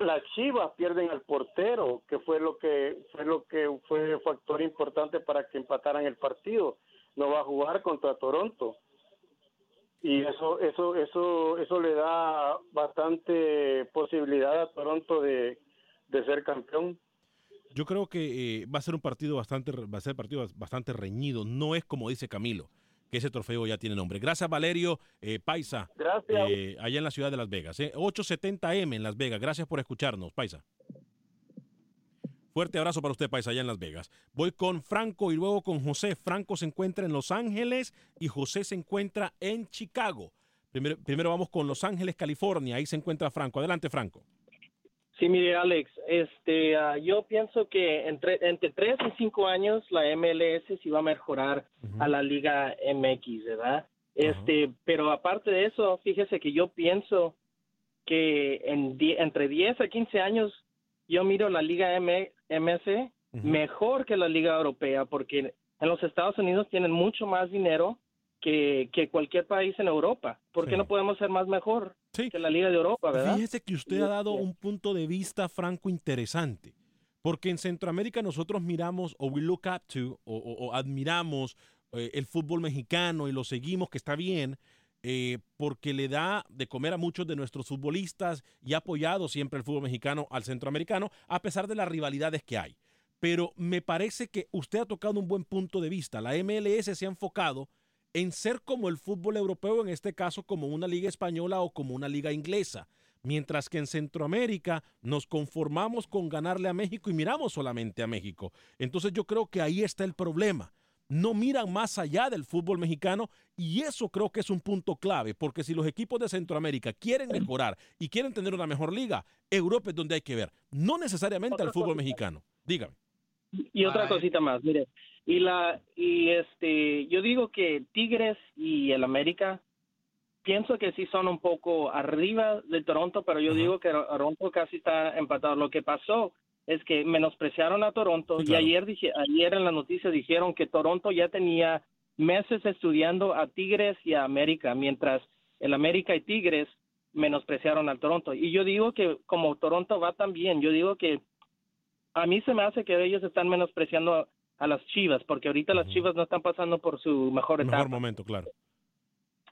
las Chivas pierden al portero, que fue lo que fue lo que fue factor importante para que empataran el partido. No va a jugar contra Toronto. y eso eso eso eso le da bastante posibilidad a Toronto de, ser campeón. Yo creo que eh, va a ser un partido bastante va a ser partido bastante reñido, no es como dice Camilo que ese trofeo ya tiene nombre. Gracias Valerio eh, Paisa. Gracias. Eh, allá en la ciudad de Las Vegas. 870M en Las Vegas. Gracias por escucharnos, Paisa. Fuerte abrazo para usted, Paisa, allá en Las Vegas. Voy con Franco y luego con José. Franco se encuentra en Los Ángeles y José se encuentra en Chicago. Primero, primero vamos con Los Ángeles, California. Ahí se encuentra Franco. Adelante, Franco. Sí, mire, Alex, este, ah, yo pienso que entre, entre 3 y 5 años la MLS sí va a mejorar a la Liga MX, ¿verdad? Este, pero aparte de eso, fíjese que yo pienso que en entre 10 a 15 años yo miro la Liga M MS mejor que la Liga Europea porque en los Estados Unidos tienen mucho más dinero que, que cualquier país en Europa. ¿Por qué no podemos ser más mejor que la Liga de Europa, verdad? Fíjese que usted ha dado un punto de vista franco interesante. Porque en Centroamérica nosotros miramos o we look up to o, admiramos eh, el fútbol mexicano y lo seguimos, que está bien, eh, porque le da de comer a muchos de nuestros futbolistas y ha apoyado siempre el fútbol mexicano al centroamericano, a pesar de las rivalidades que hay. Pero me parece que usted ha tocado un buen punto de vista. La MLS se ha enfocado en ser como el fútbol europeo, en este caso como una liga española o como una liga inglesa. Mientras que en Centroamérica nos conformamos con ganarle a México y miramos solamente a México. Entonces yo creo que ahí está el problema no miran más allá del fútbol mexicano y eso creo que es un punto clave, porque si los equipos de Centroamérica quieren mejorar y quieren tener una mejor liga, Europa es donde hay que ver, no necesariamente al fútbol mexicano. Dígame. Y otra cosita más, mire, y la y este yo digo que Tigres y el América pienso que sí son un poco arriba de Toronto, pero yo digo que Toronto casi está empatado. Lo que pasó es que menospreciaron a Toronto y ayer, dije, ayer en la noticia dijeron que Toronto ya tenía meses estudiando a Tigres y a América, mientras el América y Tigres menospreciaron al Toronto. Y yo digo que como Toronto va tan bien, yo digo que a mí se me hace que ellos están menospreciando a, las Chivas, porque ahorita las Chivas no están pasando por su mejor etapa. Mejor momento, claro.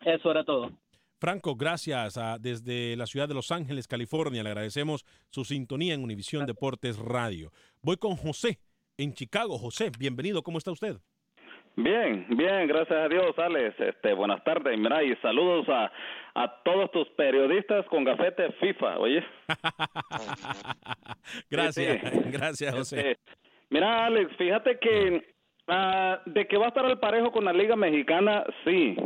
Eso era todo. Franco, gracias a, desde la ciudad de Los Ángeles, California. Le agradecemos su sintonía en Univisión Deportes Radio. Voy con José en Chicago. José, bienvenido. ¿Cómo está usted? Bien, bien, gracias a Dios, Alex. Este, buenas tardes, mira, y saludos a, a todos tus periodistas con gafete FIFA, oye. gracias, gracias, José. Este, mira, Alex, fíjate que Ah, de que va a estar al parejo con la Liga Mexicana, sí,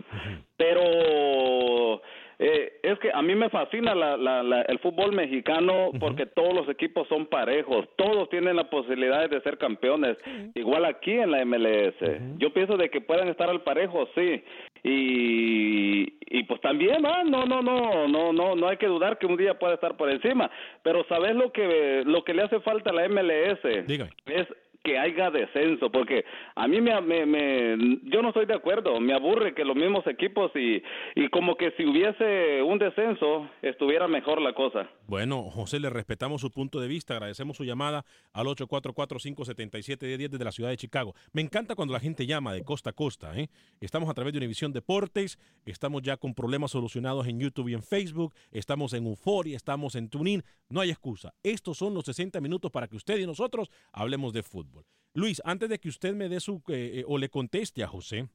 pero eh, es que a mí me fascina la, el fútbol mexicano porque todos los equipos son parejos, todos tienen la posibilidad de ser campeones, igual aquí en la MLS. Yo pienso de que puedan estar al parejo, sí, y, y pues también, ah, no, no, no, no, no, no hay que dudar que un día pueda estar por encima, pero sabes lo que lo que le hace falta a la MLS es que haya descenso, porque a mí me, me, yo no estoy de acuerdo, me aburre que los mismos equipos y, y como que si hubiese un descenso estuviera mejor la cosa. Bueno, José, le respetamos su punto de vista, agradecemos su llamada al 844-577-10 desde la ciudad de Chicago. Me encanta cuando la gente llama de costa a costa, ¿eh? Estamos a través de Univisión Deportes, estamos ya con problemas solucionados en YouTube y en Facebook, estamos en Euforia, estamos en TuneIn, no hay excusa. Estos son los 60 minutos para que usted y nosotros hablemos de fútbol. Luis, antes de que usted me dé su eh, eh, o le conteste a José,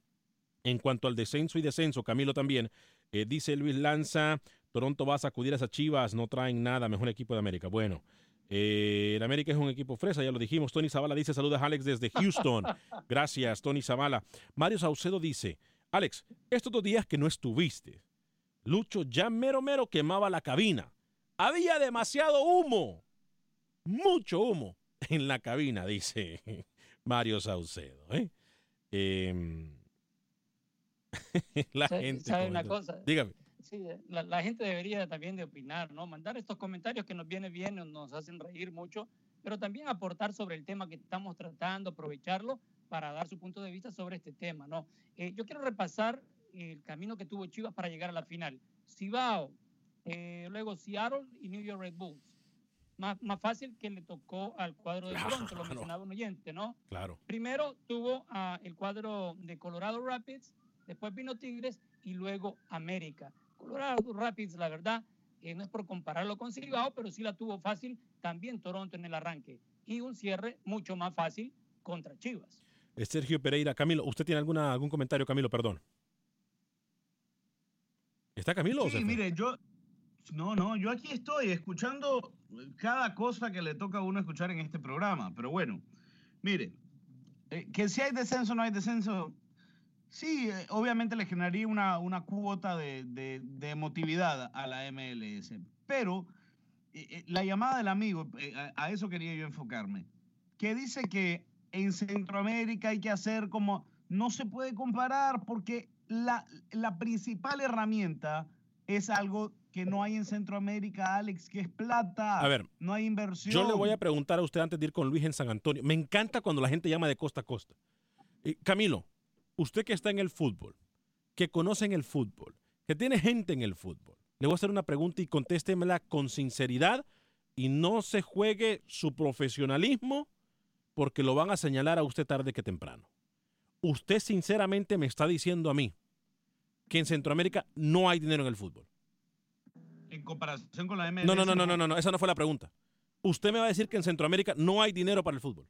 en cuanto al descenso y descenso, Camilo también, eh, dice Luis Lanza, Toronto va a sacudir a esas chivas, no traen nada, mejor equipo de América. Bueno, el América es un equipo fresa, ya lo dijimos. Tony Zavala dice, saluda a Alex desde Houston. Gracias, Tony Zavala. Mario Saucedo dice, Alex, estos dos días que no estuviste, Lucho ya mero mero quemaba la cabina. Había demasiado humo, mucho humo en la cabina, dice Mario Saucedo. ¿eh? Em, la gente. ¿Sabe una cosa? Dígame. Sí, la, gente debería también de opinar, ¿no? Mandar estos comentarios que nos viene bien, nos hacen reír mucho, pero también aportar sobre el tema que estamos tratando, aprovecharlo para dar su punto de vista sobre este tema, ¿no? Eh, yo quiero repasar el camino que tuvo Chivas para llegar a la final. Cibao, eh, luego Seattle y New York Red Bulls más, más fácil que le tocó al cuadro de Toronto, lo mencionaba un oyente, ¿no? Claro. Primero tuvo el cuadro de Colorado Rapids, después vino Tigres y luego América. Colorado Rapids, la verdad, no es por compararlo con Cibao, pero sí la tuvo fácil también Toronto en el arranque. Y un cierre mucho más fácil contra Chivas. Sergio Pereira, Camilo, ¿usted tiene alguna, algún comentario, Camilo? Perdón. ¿Está Camilo? Sí, mire, yo, no, no, yo aquí estoy escuchando cada cosa que le toca a uno escuchar en este programa, pero bueno, mire, eh, que si hay descenso no hay descenso, sí, eh, obviamente le generaría una, una cuota de, de, de, emotividad a la MLS, pero eh, la llamada del amigo, a, a eso quería yo enfocarme, que dice que en Centroamérica hay que hacer como, no se puede comparar porque la, la principal herramienta es algo que no hay en Centroamérica, Alex, que es plata. A ver, no hay inversión. Yo le voy a preguntar a usted antes de ir con Luis en San Antonio. Me encanta cuando la gente llama de costa a costa. Eh, Camilo, usted que está en el fútbol, que conoce en el fútbol, que tiene gente en el fútbol, le voy a hacer una pregunta y contéstemela con sinceridad y no se juegue su profesionalismo porque lo van a señalar a usted tarde que temprano. Usted sinceramente me está diciendo a mí que en Centroamérica no hay dinero en el fútbol. En comparación con la MLS. No, no, no, no, no, no, esa no fue la pregunta. Usted me va a decir que en Centroamérica no hay dinero para el fútbol.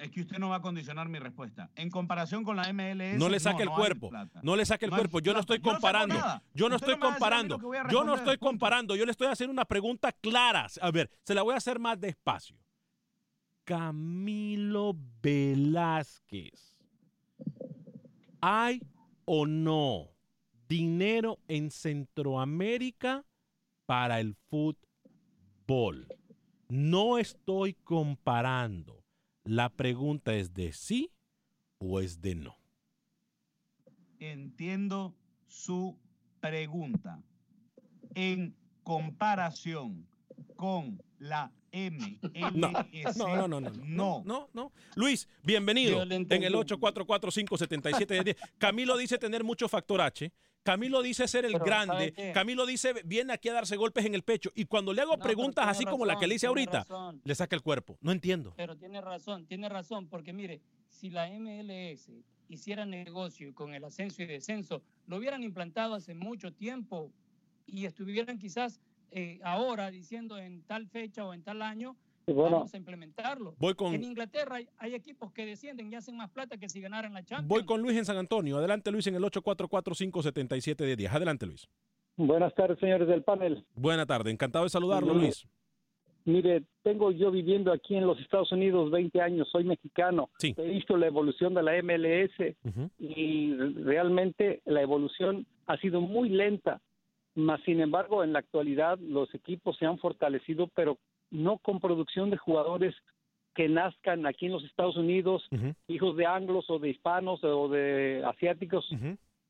Es que usted no va a condicionar mi respuesta. En comparación con la MLS. No le saque el cuerpo. No le saque el cuerpo. Yo no estoy comparando. Yo no estoy comparando. Yo no estoy comparando. Yo le estoy haciendo una pregunta clara. A ver, se la voy a hacer más despacio. Camilo Velázquez. ¿Hay o no dinero en Centroamérica para el fútbol? No estoy comparando. La pregunta es de sí o es de no. Entiendo su pregunta. En comparación con la no, no, no, no, no, no, no, Luis, bienvenido en el 844-577. Camilo dice tener mucho factor H. Camilo dice ser el grande. Camilo dice viene aquí a darse golpes en el pecho. Y cuando le hago preguntas así como la que le hice ahorita, le saca el cuerpo. No entiendo. Pero tiene razón, tiene razón, porque mire, si la MLS hiciera negocio con el ascenso y descenso, lo hubieran implantado hace mucho tiempo y estuvieran quizás eh, ahora diciendo en tal fecha o en tal año vamos a implementarlo. Voy con, en Inglaterra hay, equipos que descienden y hacen más plata que si ganaran la Champions. Voy con Luis en San Antonio. Adelante Luis en el 844-577 de 10. Adelante Luis. Buenas tardes señores del panel. Buenas tardes, encantado de saludarlo Luis. Mire, tengo yo viviendo aquí en los Estados Unidos 20 años, soy mexicano. He visto la evolución de la MLS y realmente la evolución ha sido muy lenta. Más sin embargo, en la actualidad los equipos se han fortalecido, pero no con producción de jugadores que nazcan aquí en los Estados Unidos, hijos de anglos o de hispanos o de asiáticos,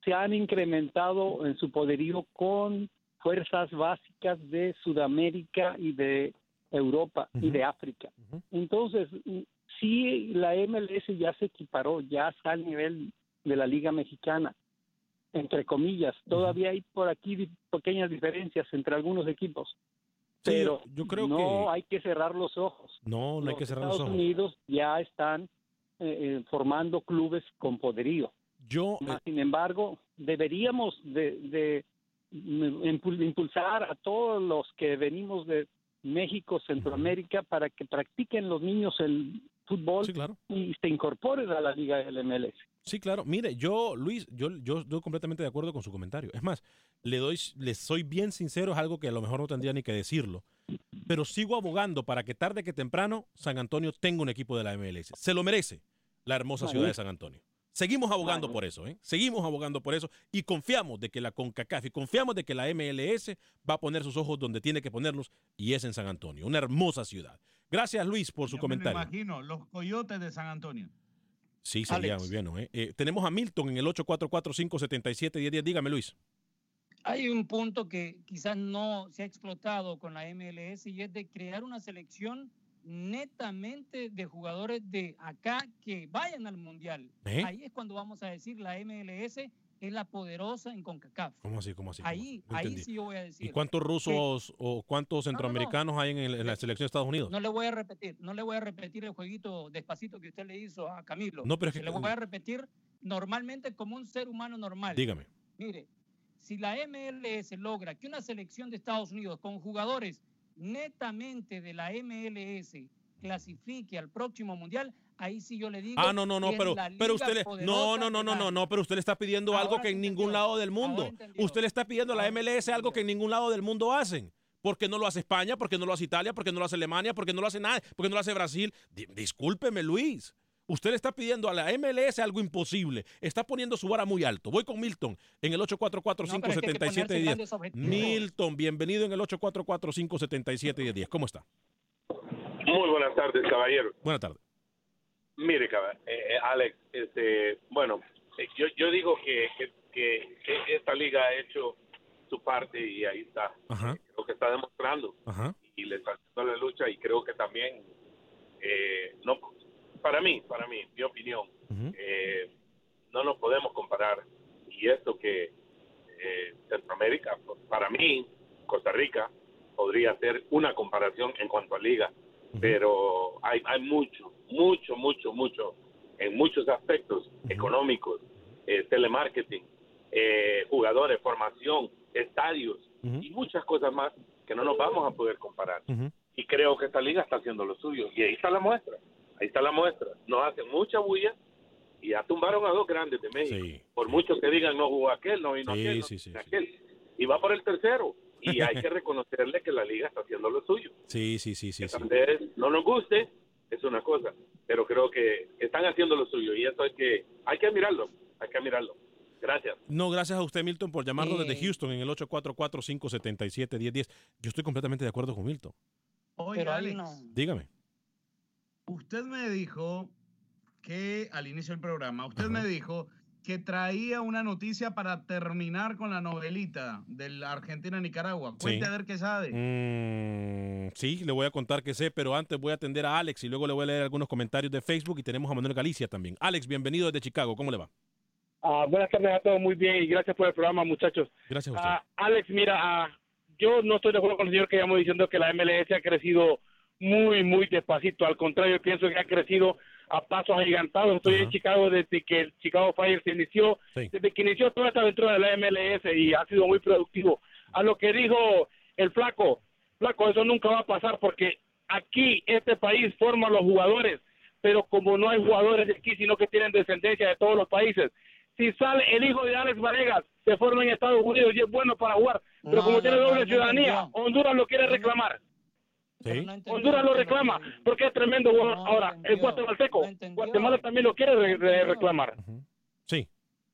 se han incrementado en su poderío con fuerzas básicas de Sudamérica y de Europa y de África. Entonces, sí, la MLS ya se equiparó, ya está al nivel de la Liga Mexicana entre comillas. Todavía hay por aquí pequeñas diferencias entre algunos equipos. Pero yo creo no hay que cerrar los ojos. No, no hay que cerrar los ojos. Estados Unidos ya están eh, eh, formando clubes con poderío. Yo, eh, sin embargo, deberíamos de, impulsar a todos los que venimos de México, Centroamérica, para que practiquen los niños el fútbol y se incorporen a la liga del MLS. Sí, claro. Mire, yo, Luis, yo, yo estoy completamente de acuerdo con su comentario. Es más, le doy, les soy bien sincero, es algo que a lo mejor no tendría ni que decirlo. Pero sigo abogando para que tarde que temprano San Antonio tenga un equipo de la MLS. Se lo merece la hermosa ciudad de San Antonio. Seguimos abogando por eso, ¿eh? Seguimos abogando por eso y confiamos de que la CONCACAF y confiamos de que la MLS va a poner sus ojos donde tiene que ponerlos y es en San Antonio, una hermosa ciudad. Gracias Luis por su comentario. Me imagino, los coyotes de San Antonio. Sí, sería muy bien. ¿eh? ¿eh? tenemos a Milton en el 844-577-1010. Dígame, Luis. Hay un punto que quizás no se ha explotado con la MLS y es de crear una selección netamente de jugadores de acá que vayan al Mundial. ¿Eh? Ahí es cuando vamos a decir la MLS es la poderosa en CONCACAF. ¿Cómo así? ¿Cómo así? Ahí, ahí sí yo voy a decir. ¿Y cuántos rusos o cuántos centroamericanos hay en, la selección de Estados Unidos? No le voy a repetir, no le voy a repetir el jueguito despacito que usted le hizo a Camilo. No, pero es que... Le voy a repetir normalmente como un ser humano normal. Dígame. Mire, si la MLS logra que una selección de Estados Unidos con jugadores netamente de la MLS clasifique al próximo mundial, ahí sí yo le digo. Ah, no, no, no, pero, pero usted le, no, no, no, no, no, no, pero usted le está pidiendo algo que en ningún lado del mundo. Usted le está pidiendo a la MLS algo que en ningún lado del mundo hacen. ¿Por qué no lo hace España? ¿Por qué no lo hace Italia? ¿Por qué no lo hace Alemania? ¿Por qué no lo hace nada? ¿Por qué no lo hace Brasil? discúlpeme, Luis. Usted le está pidiendo a la MLS algo imposible. Está poniendo su vara muy alto. Voy con Milton en el 844-577-10. Milton, bienvenido en el 844-577-10. ¿Cómo está? Muy buenas tardes, caballero. Buenas tardes. Mire, eh, eh, Alex, este, bueno, eh, yo, yo digo que, que, esta liga ha hecho su parte y ahí está. Lo que está demostrando. Y le está haciendo la lucha y creo que también, no para mí, para mí, mi opinión, no nos podemos comparar. Y esto que Centroamérica, para mí, Costa Rica, podría ser una comparación en cuanto a liga pero hay, hay mucho, mucho, mucho, mucho, en muchos aspectos económicos, eh, telemarketing, eh, jugadores, formación, estadios y muchas cosas más que no nos vamos a poder comparar. Y creo que esta liga está haciendo lo suyo. Y ahí está la muestra, ahí está la muestra. Nos hacen mucha bulla y ya tumbaron a dos grandes de México. Por mucho que digan no jugó aquel, no vino aquel, no aquel. Y va por el tercero y hay que reconocerle que la liga está haciendo lo suyo. Sí, sí, sí, sí. no nos guste, es una cosa, pero creo que están haciendo lo suyo y eso hay que, hay que mirarlo, hay que mirarlo. Gracias. No, gracias a usted, Milton, por llamarlo desde Houston en el 844-577-1010. Yo estoy completamente de acuerdo con Milton. Oye, Alex, dígame. Usted me dijo que al inicio del programa, usted me dijo que traía una noticia para terminar con la novelita de la Argentina-Nicaragua. Cuente a ver qué sabe. Mm, sí, le voy a contar que sé, pero antes voy a atender a Alex y luego le voy a leer algunos comentarios de Facebook y tenemos a Manuel Galicia también. Alex, bienvenido desde Chicago. ¿Cómo le va? Ah, buenas tardes a todos, muy bien y gracias por el programa, muchachos. Gracias a usted. Ah, Alex, mira, ah, yo no estoy de acuerdo con el señor que estamos diciendo que la MLS ha crecido muy, muy despacito. Al contrario, pienso que ha crecido a pasos agigantados. Estoy en Chicago desde que el Chicago Fire se inició, desde que inició toda esta aventura de la MLS y ha sido muy productivo. A lo que dijo el flaco, flaco, eso nunca va a pasar porque aquí este país forma los jugadores, pero como no hay jugadores de aquí, sino que tienen descendencia de todos los países. Si sale el hijo de Alex Varegas, se forma en Estados Unidos y es bueno para jugar, pero como tiene doble ciudadanía, Honduras lo quiere reclamar. Honduras lo reclama porque es tremendo Ahora, el guatemalteco, Guatemala también lo quiere reclamar. Sí.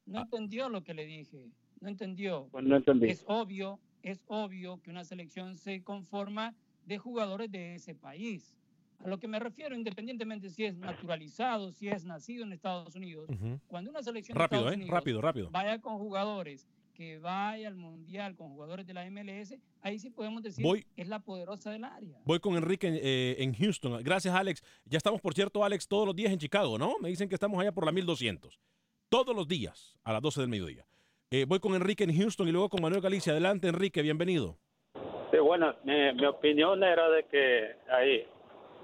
No entendió lo que le dije. No entendió. Pues no entendí. Es obvio, es obvio que una selección se conforma de jugadores de ese país. A lo que me refiero, independientemente si es naturalizado, si es nacido en Estados Unidos, cuando una selección rápido, de Estados ¿eh? Unidos rápido, rápido. vaya con jugadores que vaya al mundial con jugadores de la MLS, ahí sí podemos decir que es la poderosa del área. Voy con Enrique eh, en Houston. Gracias, Alex. Ya estamos, por cierto, Alex, todos los días en Chicago, ¿no? Me dicen que estamos allá por la 1200. Todos los días a las 12 del mediodía. Eh, voy con Enrique en Houston y luego con Manuel Galicia. Adelante, Enrique, bienvenido. Sí, bueno, mi, opinión era de que hay,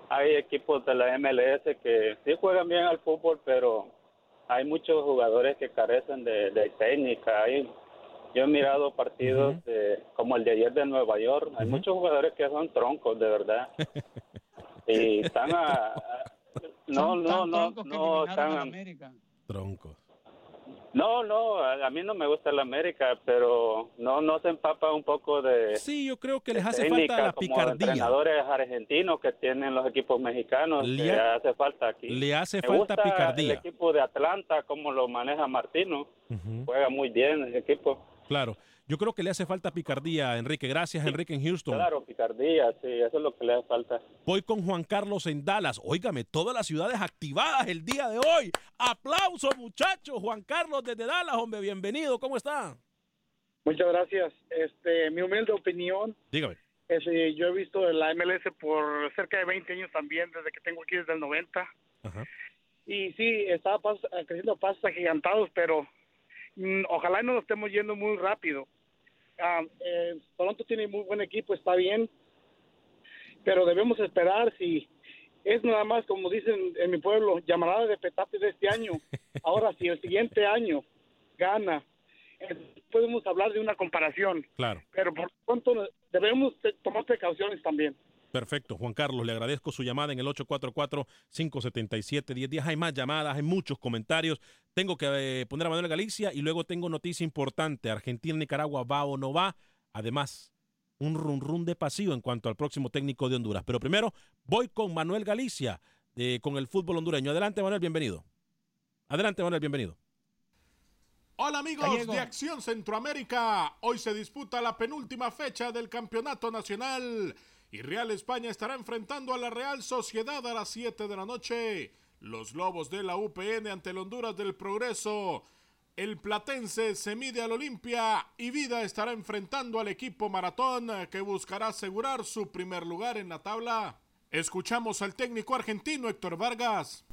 hay equipos de la MLS que sí juegan bien al fútbol, pero hay muchos jugadores que carecen de, de técnica. Hay yo he mirado partidos como el de ayer de Nueva York. Hay muchos jugadores que son troncos, de verdad. y están a... no, no, no, no, están... A, troncos. No, no, a, mí no me gusta el América, pero no no se empapa un poco de Sí, yo creo que les hace falta la picardía. entrenadores argentinos que tienen los equipos mexicanos, le hace falta aquí. Le hace falta picardía. El equipo de Atlanta como lo maneja Martino. Juega muy bien ese equipo. Claro. Yo creo que le hace falta picardía, Enrique. Gracias, Enrique, en Houston. Claro, picardía, sí, eso es lo que le hace falta. Voy con Juan Carlos en Dallas. Óigame, todas las ciudades activadas el día de hoy. Aplausos, muchachos. Juan Carlos desde Dallas, hombre, bienvenido. ¿Cómo está? Muchas gracias. Este, mi humilde opinión. Dígame. Es, eh, yo he visto la MLS por cerca de 20 años también, desde que tengo aquí desde el 90. Ajá. Y sí, estaba creciendo pasos agigantados, pero ojalá no nos estemos yendo muy rápido. Ah, eh, Toronto tiene muy buen equipo, está bien, pero debemos esperar si es nada más, como dicen en mi pueblo, llamarada de petate de este año. Ahora, si el siguiente año gana podemos hablar de una comparación. Claro. Pero por pronto debemos tomar precauciones también. Perfecto, Juan Carlos, le agradezco su llamada en el 844-577-1010. Hay más llamadas, hay muchos comentarios. Tengo que eh, poner a Manuel Galicia y luego tengo noticia importante. Argentina-Nicaragua va o no va. Además, un run run de pasillo en cuanto al próximo técnico de Honduras. Pero primero voy con Manuel Galicia, eh, con el fútbol hondureño. Adelante, Manuel, bienvenido. Adelante, Manuel, bienvenido. Hola amigos de Acción Centroamérica. Hoy se disputa la penúltima fecha del Campeonato Nacional y Real España estará enfrentando a la Real Sociedad a las 7 de la noche. Los Lobos de la UPN ante el Honduras del Progreso. El Platense se mide al Olimpia y Vida estará enfrentando al equipo Maratón que buscará asegurar su primer lugar en la tabla. Escuchamos al técnico argentino Héctor Vargas.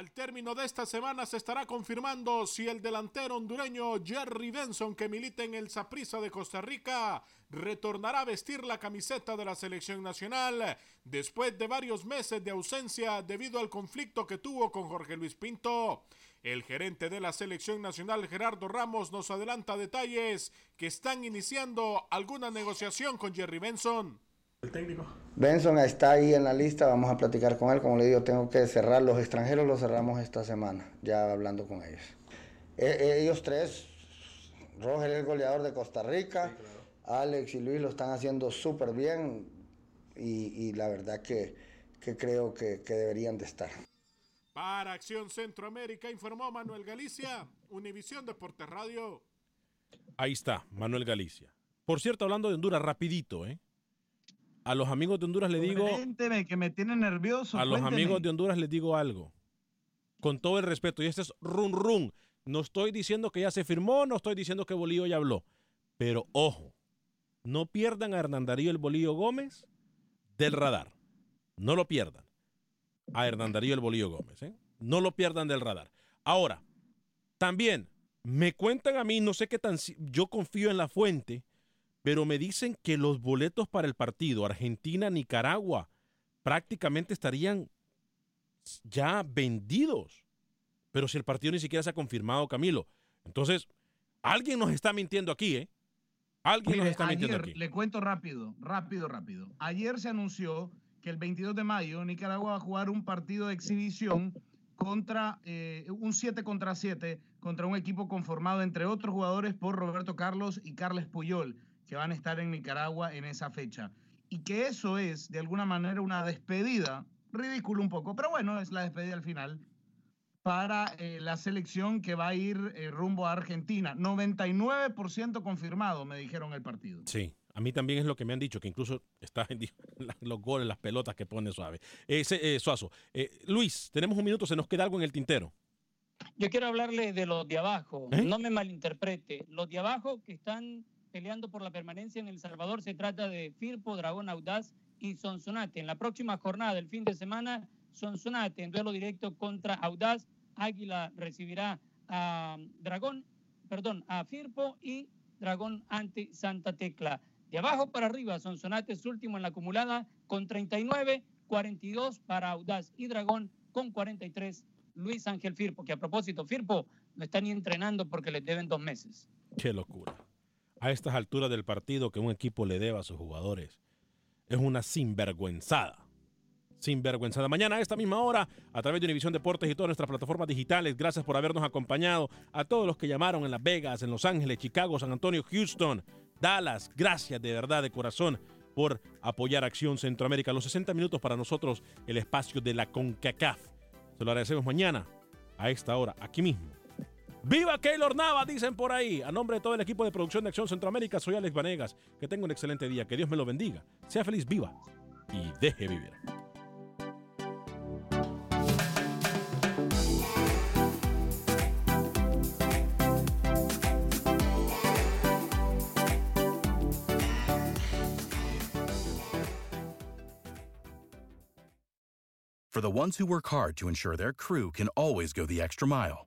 Al término de esta semana se estará confirmando si el delantero hondureño Jerry Benson, que milita en el Saprissa de Costa Rica, retornará a vestir la camiseta de la selección nacional después de varios meses de ausencia debido al conflicto que tuvo con Jorge Luis Pinto. El gerente de la selección nacional Gerardo Ramos nos adelanta detalles que están iniciando alguna negociación con Jerry Benson. El técnico. Benson está ahí en la lista, vamos a platicar con él. Como le digo, tengo que cerrar los extranjeros, los cerramos esta semana, ya hablando con ellos. E, e, ellos tres, Roger el goleador de Costa Rica, Alex y Luis lo están haciendo súper bien y, la verdad que, creo que, que deberían de estar. Para Acción Centroamérica informó Manuel Galicia, Univisión Deportes Radio. Ahí está, Manuel Galicia. Por cierto, hablando de Honduras, rapidito, ¿eh? A los amigos de Honduras les digo. Cuénteme, que me tiene nervioso. A los amigos de Honduras les digo algo. Con todo el respeto, y este es run run. No estoy diciendo que ya se firmó, no estoy diciendo que Bolío ya habló. Pero ojo, no pierdan a Hernán Darío el Bolío Gómez del radar. No lo pierdan. A Hernán Darío el Bolío Gómez. ¿eh? No lo pierdan del radar. Ahora, también me cuentan a mí, no sé qué tan. Yo confío en la fuente pero me dicen que los boletos para el partido Argentina-Nicaragua prácticamente estarían ya vendidos. Pero si el partido ni siquiera se ha confirmado, Camilo. Entonces, alguien nos está mintiendo aquí, ¿eh? Alguien nos está mintiendo aquí. Le cuento rápido, rápido, rápido. Ayer se anunció que el 22 de mayo Nicaragua va a jugar un partido de exhibición contra eh, un 7 contra 7 contra un equipo conformado entre otros jugadores por Roberto Carlos y Carles Puyol que van a estar en Nicaragua en esa fecha. Y que eso es, de alguna manera, una despedida, ridículo un poco, pero bueno, es la despedida al final, para eh, la selección que va a ir eh, rumbo a Argentina. 99% confirmado, me dijeron el partido. Sí, a mí también es lo que me han dicho, que incluso está en los goles, las pelotas que pone Suave. Eh, Suazo. Luis, tenemos un minuto, se nos queda algo en el tintero. Yo quiero hablarle de los de abajo, no me malinterprete. Los de abajo que están peleando por la permanencia en El Salvador. Se trata de Firpo, Dragón Audaz y Sonsonate. En la próxima jornada del fin de semana, Sonsonate en duelo directo contra Audaz. Águila recibirá a Dragón, perdón, a Firpo y Dragón ante Santa Tecla. De abajo para arriba, Sonsonate es último en la acumulada con 39, 42 para Audaz y Dragón con 43. Luis Ángel Firpo, que a propósito, Firpo no está ni entrenando porque le deben dos meses. Qué locura a estas alturas del partido que un equipo le deba a sus jugadores. Es una sinvergüenzada. Sinvergüenzada. Mañana a esta misma hora, a través de Univisión Deportes y todas nuestras plataformas digitales. Gracias por habernos acompañado. A todos los que llamaron en Las Vegas, en Los Ángeles, Chicago, San Antonio, Houston, Dallas. Gracias de verdad, de corazón, por apoyar Acción Centroamérica. Los 60 minutos para nosotros, el espacio de la CONCACAF. Se lo agradecemos mañana, a esta hora, aquí mismo, ¡Viva Keylor Nava! Dicen por ahí. A nombre de todo el equipo de producción de Acción Centroamérica, soy Alex Vanegas. Que tenga un excelente día. Que Dios me lo bendiga. Sea feliz, viva y deje vivir. For the ones who work hard to ensure their crew can always go the extra mile,